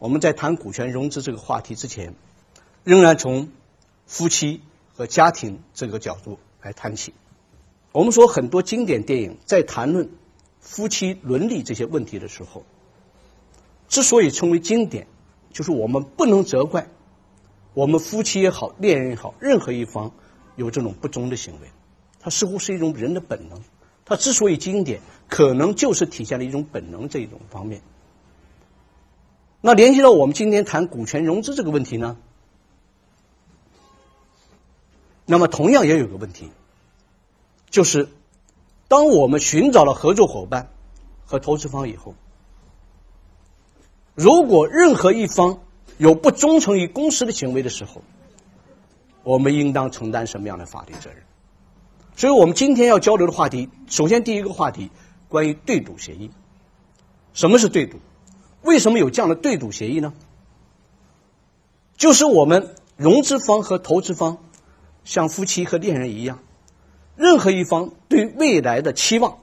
我们在谈股权融资这个话题之前，仍然从夫妻和家庭这个角度来谈起。我们说很多经典电影在谈论夫妻伦理这些问题的时候，之所以称为经典，就是我们不能责怪我们夫妻也好、恋人也好，任何一方有这种不忠的行为，它似乎是一种人的本能。它之所以经典，可能就是体现了一种本能这一种方面。那联系到我们今天谈股权融资这个问题呢，那么同样也有个问题，就是当我们寻找了合作伙伴和投资方以后，如果任何一方有不忠诚于公司的行为的时候，我们应当承担什么样的法律责任？所以我们今天要交流的话题，首先第一个话题关于对赌协议。什么是对赌？为什么有这样的对赌协议呢？就是我们融资方和投资方像夫妻和恋人一样，任何一方对未来的期望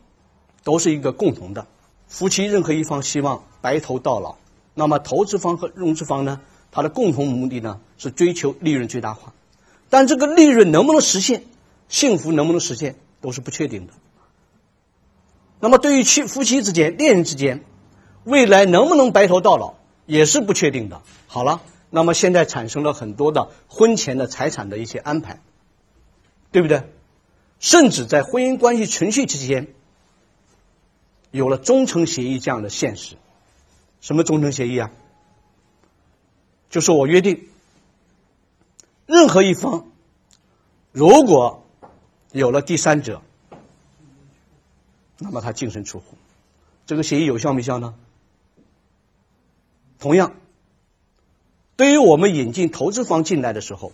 都是一个共同的。夫妻任何一方希望白头到老，那么投资方和融资方呢，它的共同目的呢是追求利润最大化。但这个利润能不能实现？幸福能不能实现都是不确定的。那么，对于妻夫妻之间、恋人之间，未来能不能白头到老也是不确定的。好了，那么现在产生了很多的婚前的财产的一些安排，对不对？甚至在婚姻关系存续期间，有了忠诚协议这样的现实。什么忠诚协议啊？就是我约定，任何一方如果有了第三者，那么他净身出户，这个协议有效没效呢？同样，对于我们引进投资方进来的时候，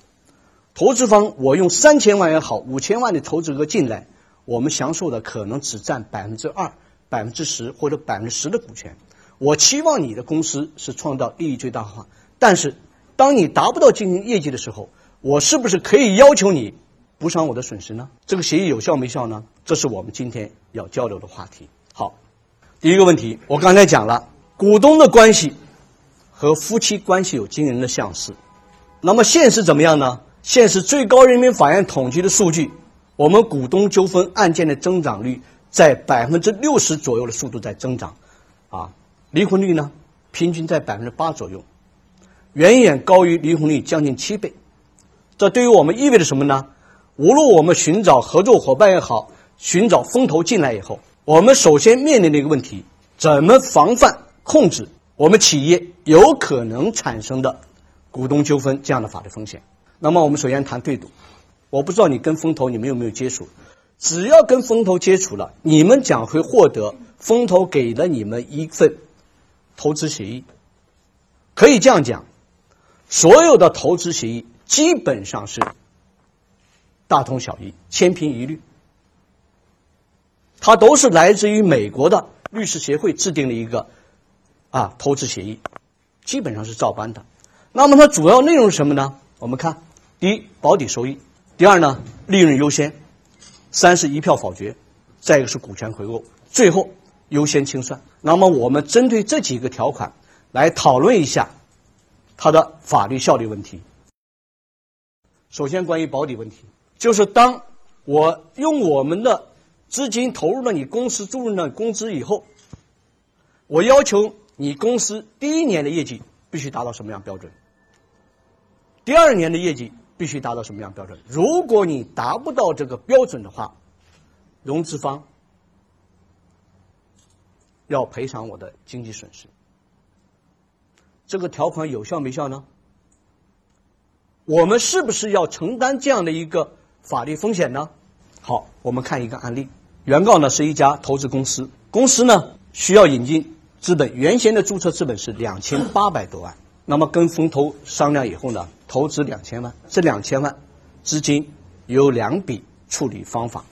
投资方我用三千万也好，五千万的投资额进来，我们享受的可能只占百分之二、百分之十或者百分之十的股权。我期望你的公司是创造利益最大化，但是当你达不到经营业绩的时候，我是不是可以要求你？补偿我的损失呢？这个协议有效没效呢？这是我们今天要交流的话题。好，第一个问题，我刚才讲了，股东的关系和夫妻关系有惊人的相似。那么现实怎么样呢？现实最高人民法院统计的数据，我们股东纠纷案件的增长率在百分之六十左右的速度在增长，啊，离婚率呢，平均在百分之八左右，远远高于离婚率将近七倍。这对于我们意味着什么呢？无论我们寻找合作伙伴也好，寻找风投进来以后，我们首先面临的一个问题：怎么防范控制我们企业有可能产生的股东纠纷这样的法律风险？那么，我们首先谈对赌。我不知道你跟风投你们有没有接触？只要跟风投接触了，你们将会获得风投给了你们一份投资协议。可以这样讲，所有的投资协议基本上是。大同小异，千篇一律。它都是来自于美国的律师协会制定的一个啊投资协议，基本上是照搬的。那么它主要内容是什么呢？我们看，第一，保底收益；第二呢，利润优先；三是一票否决；再一个是股权回购；最后优先清算。那么我们针对这几个条款来讨论一下它的法律效力问题。首先，关于保底问题。就是当我用我们的资金投入了你公司注入了工资以后，我要求你公司第一年的业绩必须达到什么样标准？第二年的业绩必须达到什么样标准？如果你达不到这个标准的话，融资方要赔偿我的经济损失。这个条款有效没效呢？我们是不是要承担这样的一个？法律风险呢？好，我们看一个案例。原告呢是一家投资公司，公司呢需要引进资本原先的注册资本是两千八百多万，那么跟风投商量以后呢，投资两千万，这两千万资金有两笔处理方法，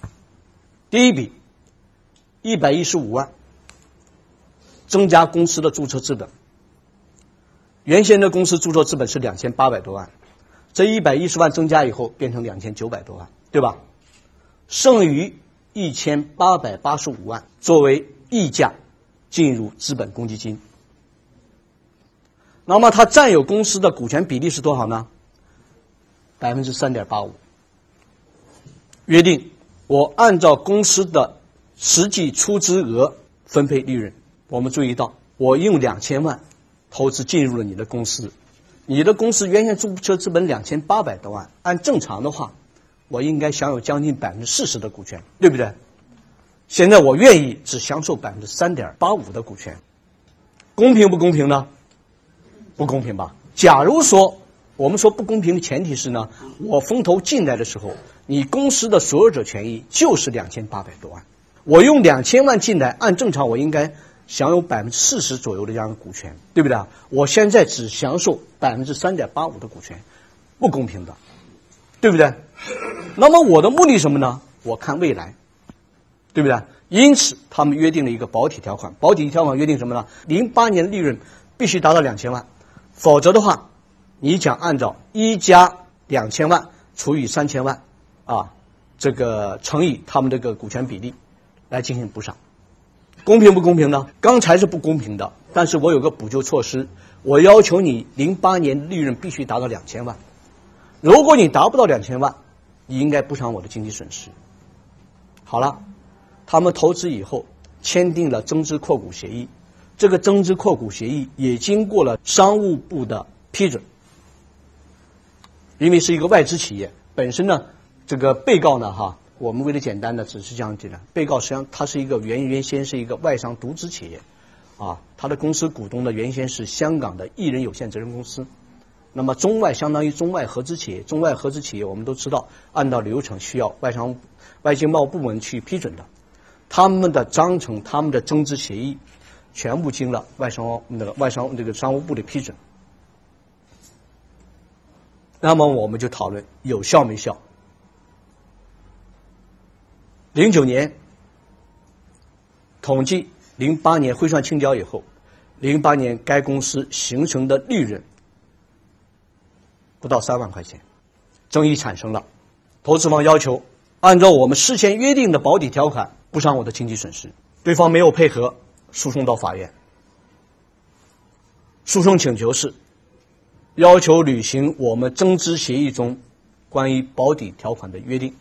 第一笔一百一十五万，增加公司的注册资本，原先的公司注册资本是两千八百多万，这一百一十万增加以后变成两千九百多万，对吧？剩余一千八百八十五万作为溢价进入资本公积金。那么他占有公司的股权比例是多少呢？百分之三点八五。约定我按照公司的实际出资额分配利润。我们注意到，我用两千万投资进入了你的公司，你的公司原先注册资本两千八百多万，按正常的话。我应该享有将近百分之四十的股权，对不对？现在我愿意只享受百分之三点八五的股权，公平不公平呢？不公平吧？假如说我们说不公平的前提是呢，我风投进来的时候，你公司的所有者权益就是两千八百多万，我用两千万进来，按正常我应该享有百分之四十左右的这样的股权，对不对？我现在只享受百分之三点八五的股权，不公平的，对不对？那么我的目的什么呢？我看未来，对不对？因此，他们约定了一个保底条款。保底条款约定什么呢？零八年利润必须达到两千万，否则的话，你将按照一加两千万除以三千万，啊，这个乘以他们这个股权比例来进行补偿。公平不公平呢？刚才是不公平的，但是我有个补救措施，我要求你零八年利润必须达到两千万。如果你达不到两千万，你应该补偿我的经济损失。好了，他们投资以后签订了增资扩股协议，这个增资扩股协议也经过了商务部的批准。因为是一个外资企业，本身呢，这个被告呢，哈，我们为了简单的只是这样简单，被告实际上它是一个原原先是一个外商独资企业，啊，他的公司股东呢原先是香港的艺人有限责任公司。那么中外相当于中外合资企业，中外合资企业我们都知道，按照流程需要外商外经贸部门去批准的，他们的章程、他们的增资协议，全部经了外商那个外商这个商务部的批准。那么我们就讨论有效没效。零九年统计，零八年汇算清缴以后，零八年该公司形成的利润。不到三万块钱，争议产生了，投资方要求按照我们事先约定的保底条款补偿我的经济损失，对方没有配合，诉讼到法院。诉讼请求是要求履行我们增资协议中关于保底条款的约定。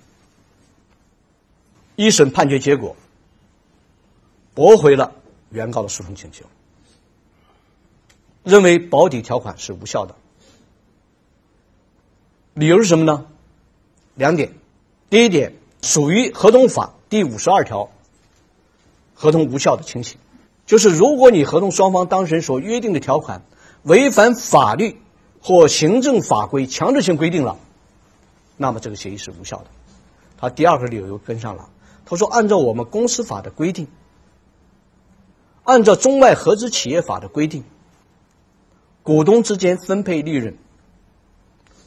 一审判决结果驳回了原告的诉讼请求，认为保底条款是无效的。理由是什么呢？两点，第一点属于合同法第五十二条合同无效的情形，就是如果你合同双方当事人所约定的条款违反法律或行政法规强制性规定了，那么这个协议是无效的。他第二个理由又跟上了，他说按照我们公司法的规定，按照中外合资企业法的规定，股东之间分配利润。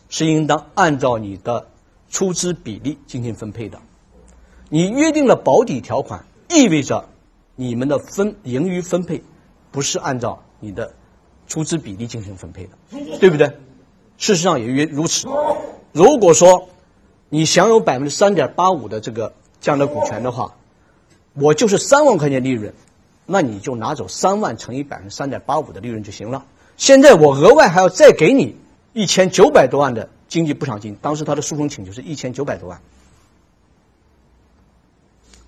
是应当按照你的出资比例进行分配的。你约定了保底条款，意味着你们的分盈余分配不是按照你的出资比例进行分配的，对不对？事实上也约如此。如果说你享有百分之三点八五的这个这样的股权的话，我就是三万块钱利润，那你就拿走三万乘以百分之三点八五的利润就行了。现在我额外还要再给你。一千九百多万的经济补偿金，当时他的诉讼请求是一千九百多万，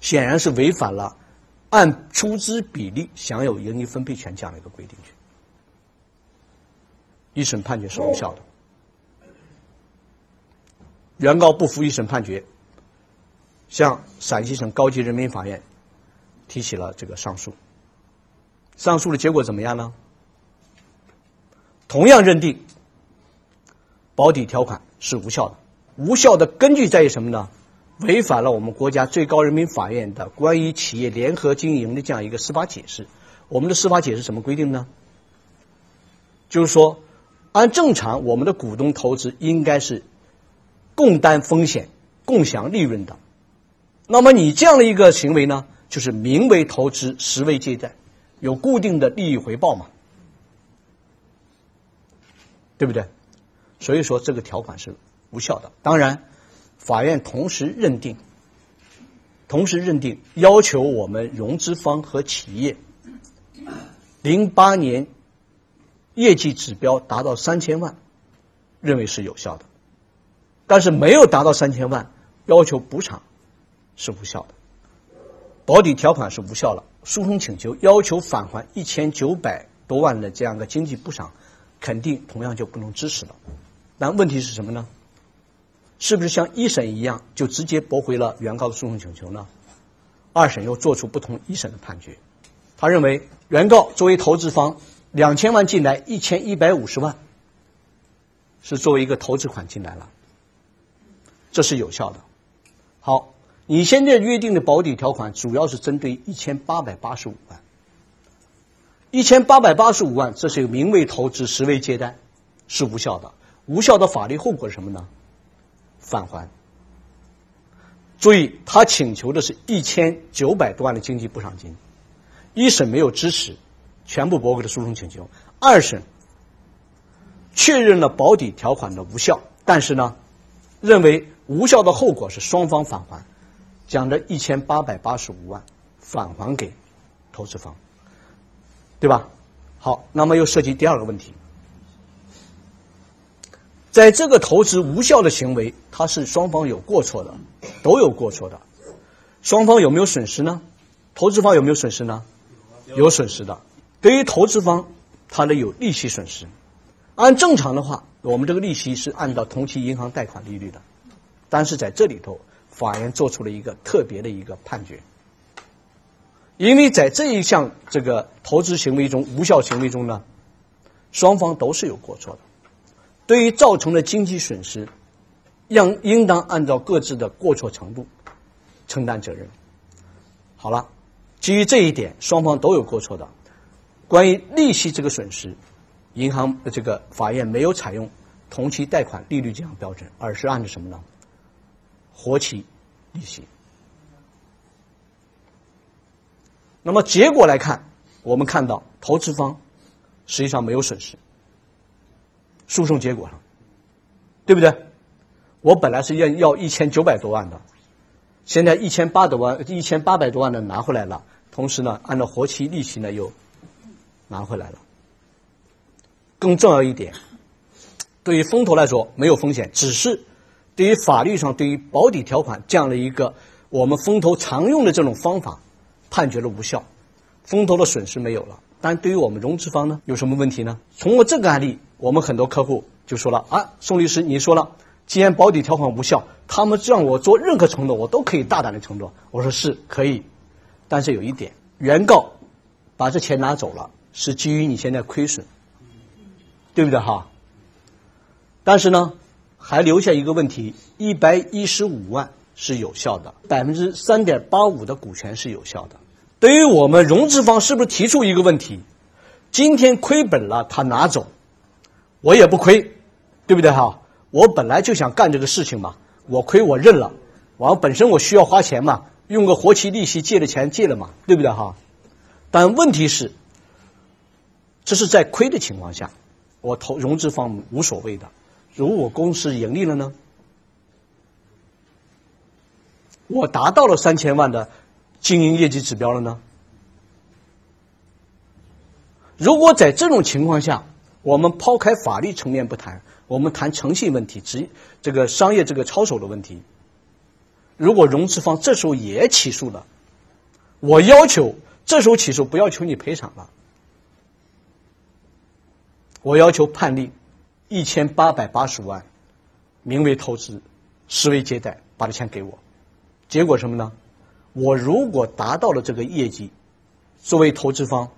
显然是违反了按出资比例享有盈余分配权这样的一个规定。去一审判决是无效的，原告不服一审判决，向陕西省高级人民法院提起了这个上诉。上诉的结果怎么样呢？同样认定。保底条款是无效的，无效的根据在于什么呢？违反了我们国家最高人民法院的关于企业联合经营的这样一个司法解释。我们的司法解释什么规定呢？就是说，按正常，我们的股东投资应该是共担风险、共享利润的。那么你这样的一个行为呢，就是名为投资，实为借贷，有固定的利益回报嘛？对不对？所以说这个条款是无效的。当然，法院同时认定，同时认定要求我们融资方和企业，零八年业绩指标达到三千万，认为是有效的。但是没有达到三千万，要求补偿是无效的，保底条款是无效了。诉讼请求要求返还一千九百多万的这样的经济补偿。肯定同样就不能支持了，但问题是什么呢？是不是像一审一样就直接驳回了原告的诉讼请求呢？二审又做出不同一审的判决，他认为原告作为投资方，两千万进来一千一百五十万，是作为一个投资款进来了，这是有效的。好，你现在约定的保底条款主要是针对一千八百八十五万。一千八百八十五万，这是名为投资，实为借贷，是无效的。无效的法律后果是什么呢？返还。注意，他请求的是一千九百多万的经济补偿金，一审没有支持，全部驳回了诉讼请求。二审确认了保底条款的无效，但是呢，认为无效的后果是双方返还，将这一千八百八十五万返还给投资方。对吧？好，那么又涉及第二个问题，在这个投资无效的行为，它是双方有过错的，都有过错的，双方有没有损失呢？投资方有没有损失呢？有损失的。对于投资方，他的有利息损失。按正常的话，我们这个利息是按照同期银行贷款利率的，但是在这里头，法院做出了一个特别的一个判决。因为在这一项这个投资行为中，无效行为中呢，双方都是有过错的。对于造成的经济损失，应应当按照各自的过错程度承担责任。好了，基于这一点，双方都有过错的。关于利息这个损失，银行这个法院没有采用同期贷款利率这样标准，而是按照什么呢？活期利息。那么结果来看，我们看到投资方实际上没有损失。诉讼结果上，对不对？我本来是要要一千九百多万的，现在一千八多万，一千八百多万的拿回来了。同时呢，按照活期利息呢又拿回来了。更重要一点，对于风投来说没有风险，只是对于法律上对于保底条款这样的一个我们风投常用的这种方法。判决了无效，风投的损失没有了，但对于我们融资方呢，有什么问题呢？通过这个案例，我们很多客户就说了啊，宋律师，你说了，既然保底条款无效，他们让我做任何承诺，我都可以大胆的承诺。我说是可以，但是有一点，原告把这钱拿走了，是基于你现在亏损，对不对哈？但是呢，还留下一个问题，一百一十五万是有效的，百分之三点八五的股权是有效的。对于我们融资方，是不是提出一个问题？今天亏本了，他拿走，我也不亏，对不对哈？我本来就想干这个事情嘛，我亏我认了，完本身我需要花钱嘛，用个活期利息借的钱借了嘛，对不对哈？但问题是，这是在亏的情况下，我投融资方无所谓的。如果公司盈利了呢？我达到了三千万的。经营业绩指标了呢？如果在这种情况下，我们抛开法律层面不谈，我们谈诚信问题，职这个商业这个操守的问题。如果融资方这时候也起诉了，我要求这时候起诉不要求你赔偿了，我要求判令一千八百八十万，名为投资，实为借贷，把这钱给我。结果什么呢？我如果达到了这个业绩，作为投资方，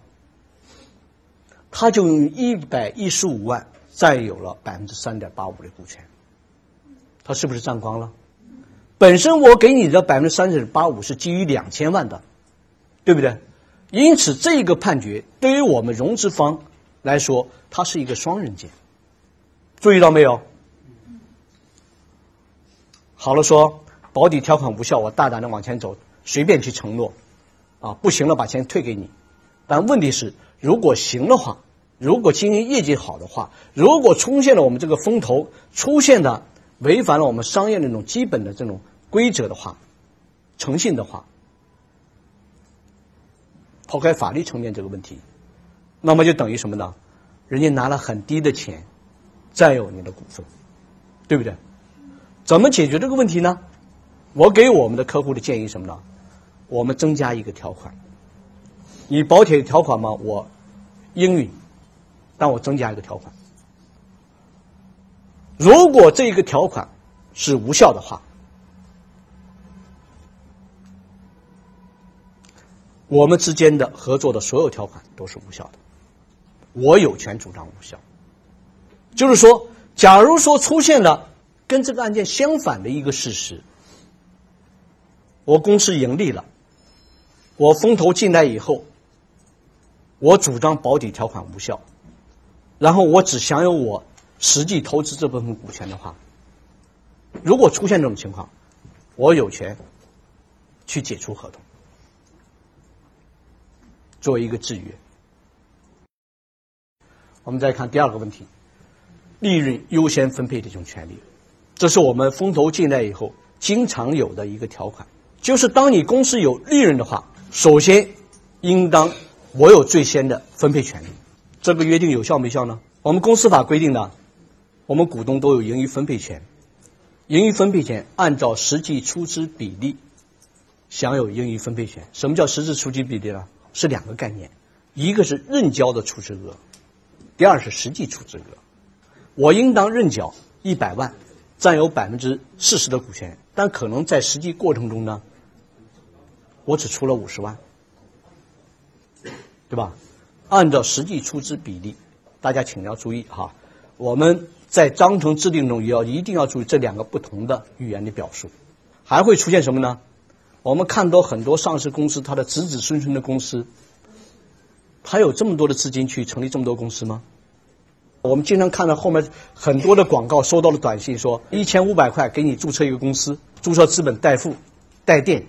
他就用一百一十五万占有了百分之三点八五的股权，他是不是占光了？本身我给你的百分之三点八五是基于两千万的，对不对？因此，这个判决对于我们融资方来说，它是一个双刃剑。注意到没有？好了，说保底条款无效，我大胆的往前走，随便去承诺，啊，不行了把钱退给你。但问题是，如果行的话，如果经营业绩好的话，如果出现了我们这个风投出现的违反了我们商业那种基本的这种规则的话，诚信的话，抛开法律层面这个问题，那么就等于什么呢？人家拿了很低的钱，占有你的股份，对不对？怎么解决这个问题呢？我给我们的客户的建议什么呢？我们增加一个条款，你保铁条款吗？我应允。但我增加一个条款，如果这一个条款是无效的话，我们之间的合作的所有条款都是无效的，我有权主张无效。就是说，假如说出现了跟这个案件相反的一个事实，我公司盈利了，我风投进来以后，我主张保底条款无效。然后我只享有我实际投资这部分股权的话，如果出现这种情况，我有权去解除合同，作为一个制约。我们再看第二个问题，利润优先分配这种权利，这是我们风投进来以后经常有的一个条款，就是当你公司有利润的话，首先应当我有最先的分配权利。这个约定有效没效呢？我们公司法规定的，我们股东都有盈余分配权，盈余分配权按照实际出资比例享有盈余分配权。什么叫实质出资比例呢？是两个概念，一个是认缴的出资额，第二是实际出资额。我应当认缴一百万，占有百分之四十的股权，但可能在实际过程中呢，我只出了五十万，对吧？按照实际出资比例，大家请要注意哈。我们在章程制定中也要一定要注意这两个不同的语言的表述。还会出现什么呢？我们看到很多上市公司，它的子子孙孙的公司，它有这么多的资金去成立这么多公司吗？我们经常看到后面很多的广告，收到了短信说一千五百块给你注册一个公司，注册资本代付、代垫，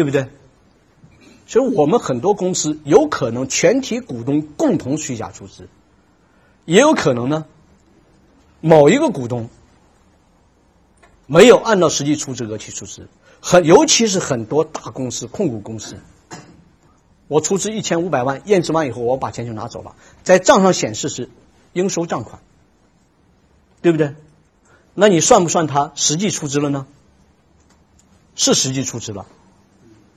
对不对？所以我们很多公司有可能全体股东共同虚假出资，也有可能呢，某一个股东没有按照实际出资额去出资，很尤其是很多大公司控股公司，我出资一千五百万，验证完以后我把钱就拿走了，在账上显示是应收账款，对不对？那你算不算他实际出资了呢？是实际出资了。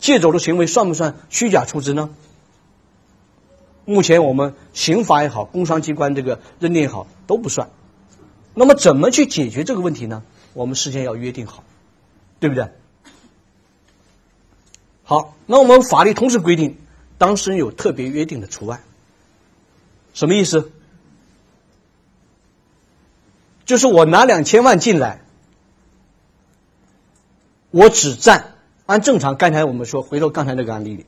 借走的行为算不算虚假出资呢？目前我们刑法也好，工商机关这个认定也好都不算。那么怎么去解决这个问题呢？我们事先要约定好，对不对？好，那我们法律同时规定，当事人有特别约定的除外。什么意思？就是我拿两千万进来，我只占。按正常，刚才我们说，回头刚才那个案例里，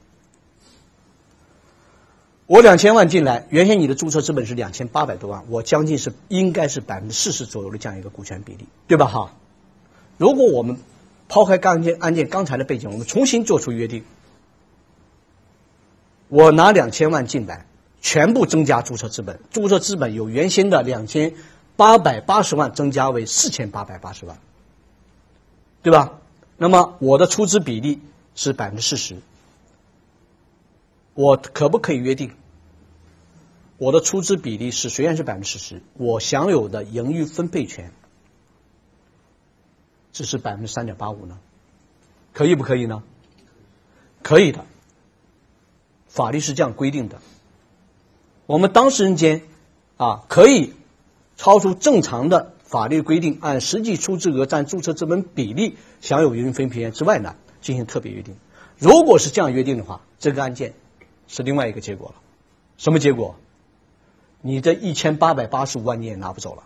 我两千万进来，原先你的注册资本是两千八百多万，我将近是应该是百分之四十左右的这样一个股权比例，对吧？哈，如果我们抛开刚件案件刚才的背景，我们重新做出约定，我拿两千万进来，全部增加注册资本，注册资本由原先的两千八百八十万增加为四千八百八十万，对吧？那么我的出资比例是百分之四十，我可不可以约定我的出资比例是虽然是百分之四十，我享有的盈余分配权只是百分之三点八五呢？可以不可以呢？可以的，法律是这样规定的。我们当事人间啊可以超出正常的。法律规定，按实际出资额占注册资本比例享有盈余分配权之外呢，进行特别约定。如果是这样约定的话，这个案件是另外一个结果了。什么结果？你这一千八百八十五万你也拿不走了，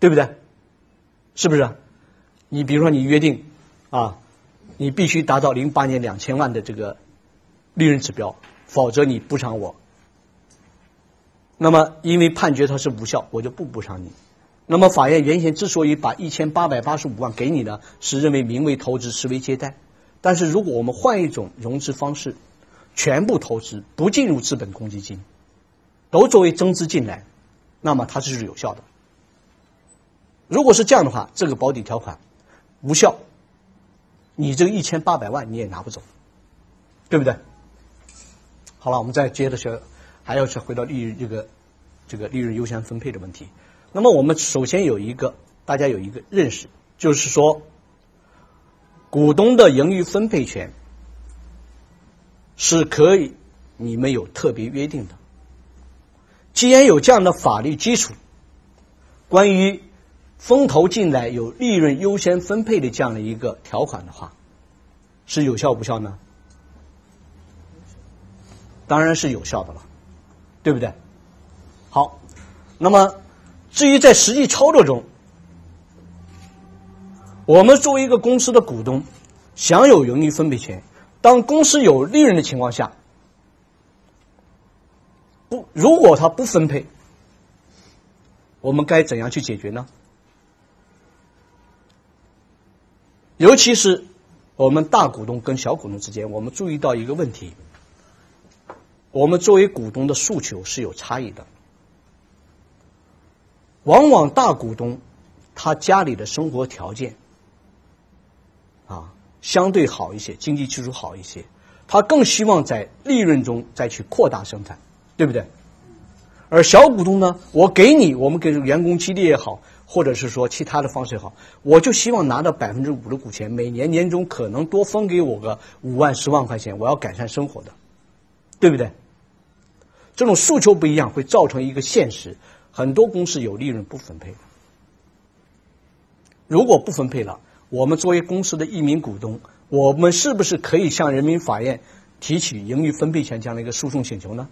对不对？是不是？你比如说你约定啊，你必须达到零八年两千万的这个利润指标，否则你补偿我。那么因为判决它是无效，我就不补偿你。那么法院原先之所以把一千八百八十五万给你呢，是认为名为投资，实为借贷。但是如果我们换一种融资方式，全部投资不进入资本公积金，都作为增资进来，那么它就是有效的。如果是这样的话，这个保底条款无效，你这个一千八百万你也拿不走，对不对？好了，我们再接着说，还要去回到利润这个这个利润优先分配的问题。那么我们首先有一个大家有一个认识，就是说，股东的盈余分配权是可以你们有特别约定的。既然有这样的法律基础，关于风投进来有利润优先分配的这样的一个条款的话，是有效无效呢？当然是有效的了，对不对？好，那么至于在实际操作中，我们作为一个公司的股东，享有盈余分配权。当公司有利润的情况下，不，如果他不分配，我们该怎样去解决呢？尤其是我们大股东跟小股东之间，我们注意到一个问题：我们作为股东的诉求是有差异的。往往大股东他家里的生活条件啊相对好一些，经济基础好一些，他更希望在利润中再去扩大生产，对不对？而小股东呢，我给你，我们给员工激励也好。或者是说其他的方式也好，我就希望拿到百分之五的股权，每年年终可能多分给我个五万十万块钱，我要改善生活的，对不对？这种诉求不一样，会造成一个现实：很多公司有利润不分配。如果不分配了，我们作为公司的一名股东，我们是不是可以向人民法院提起盈余分配权这样的一个诉讼请求呢？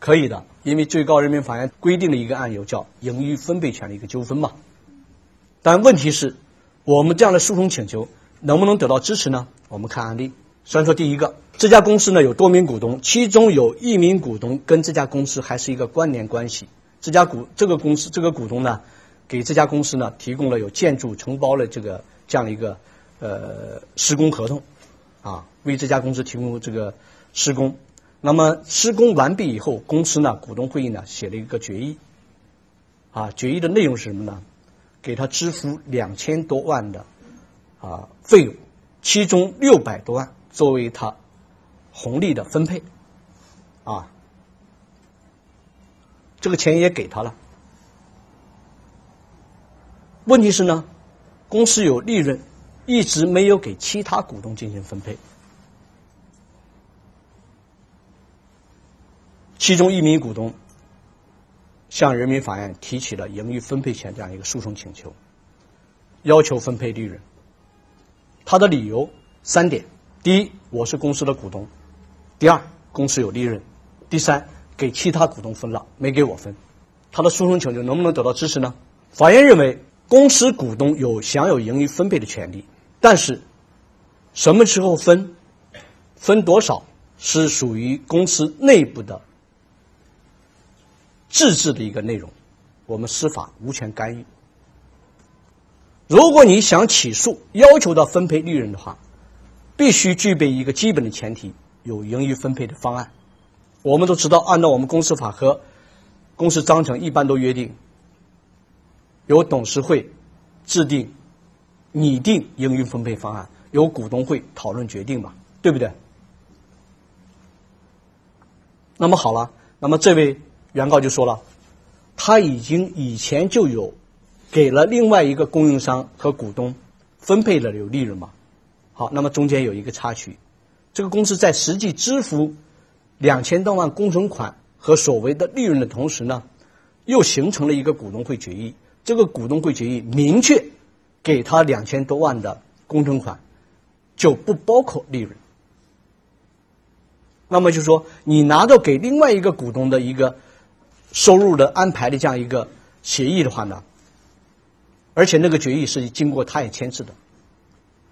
可以的，因为最高人民法院规定了一个案由叫盈余分配权的一个纠纷嘛。但问题是，我们这样的诉讼请求能不能得到支持呢？我们看案例。虽然说第一个，这家公司呢有多名股东，其中有一名股东跟这家公司还是一个关联关系。这家股这个公司这个股东呢，给这家公司呢提供了有建筑承包的这个这样一个呃施工合同，啊，为这家公司提供这个施工。那么施工完毕以后，公司呢股东会议呢写了一个决议，啊，决议的内容是什么呢？给他支付两千多万的啊费用，其中六百多万作为他红利的分配，啊，这个钱也给他了。问题是呢，公司有利润，一直没有给其他股东进行分配。其中一名股东向人民法院提起了盈余分配权这样一个诉讼请求，要求分配利润。他的理由三点：第一，我是公司的股东；第二，公司有利润；第三，给其他股东分了，没给我分。他的诉讼请求能不能得到支持呢？法院认为，公司股东有享有盈余分配的权利，但是什么时候分、分多少是属于公司内部的。自治的一个内容，我们司法无权干预。如果你想起诉要求到分配利润的话，必须具备一个基本的前提，有盈余分配的方案。我们都知道，按照我们公司法和公司章程，一般都约定由董事会制定、拟定盈余分配方案，由股东会讨论决定嘛，对不对？那么好了，那么这位。原告就说了，他已经以前就有给了另外一个供应商和股东分配了有利润嘛。好，那么中间有一个插曲，这个公司在实际支付两千多万工程款和所谓的利润的同时呢，又形成了一个股东会决议。这个股东会决议明确给他两千多万的工程款就不包括利润。那么就说你拿到给另外一个股东的一个。收入的安排的这样一个协议的话呢，而且那个决议是经过他也签字的，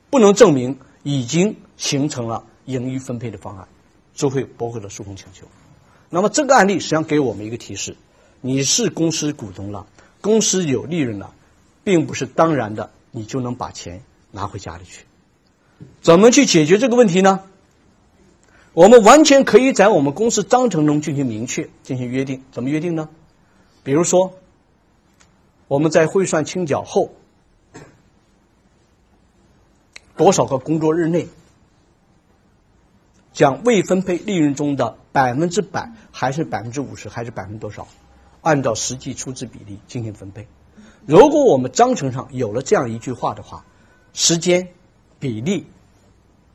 不能证明已经形成了盈余分配的方案，就会驳回了诉讼请求。那么这个案例实际上给我们一个提示：你是公司股东了，公司有利润了，并不是当然的，你就能把钱拿回家里去。怎么去解决这个问题呢？我们完全可以在我们公司章程中进行明确、进行约定。怎么约定呢？比如说，我们在汇算清缴后多少个工作日内。将未分配利润中的百分之百，还是百分之五十，还是百分之多少，按照实际出资比例进行分配。如果我们章程上有了这样一句话的话，时间、比例，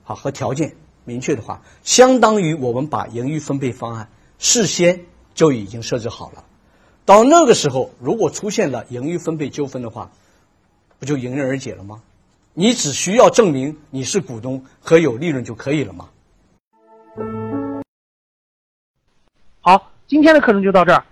好和条件明确的话，相当于我们把盈余分配方案事先就已经设置好了。到那个时候，如果出现了盈余分配纠纷的话，不就迎刃而解了吗？你只需要证明你是股东和有利润就可以了吗？好，今天的课程就到这儿。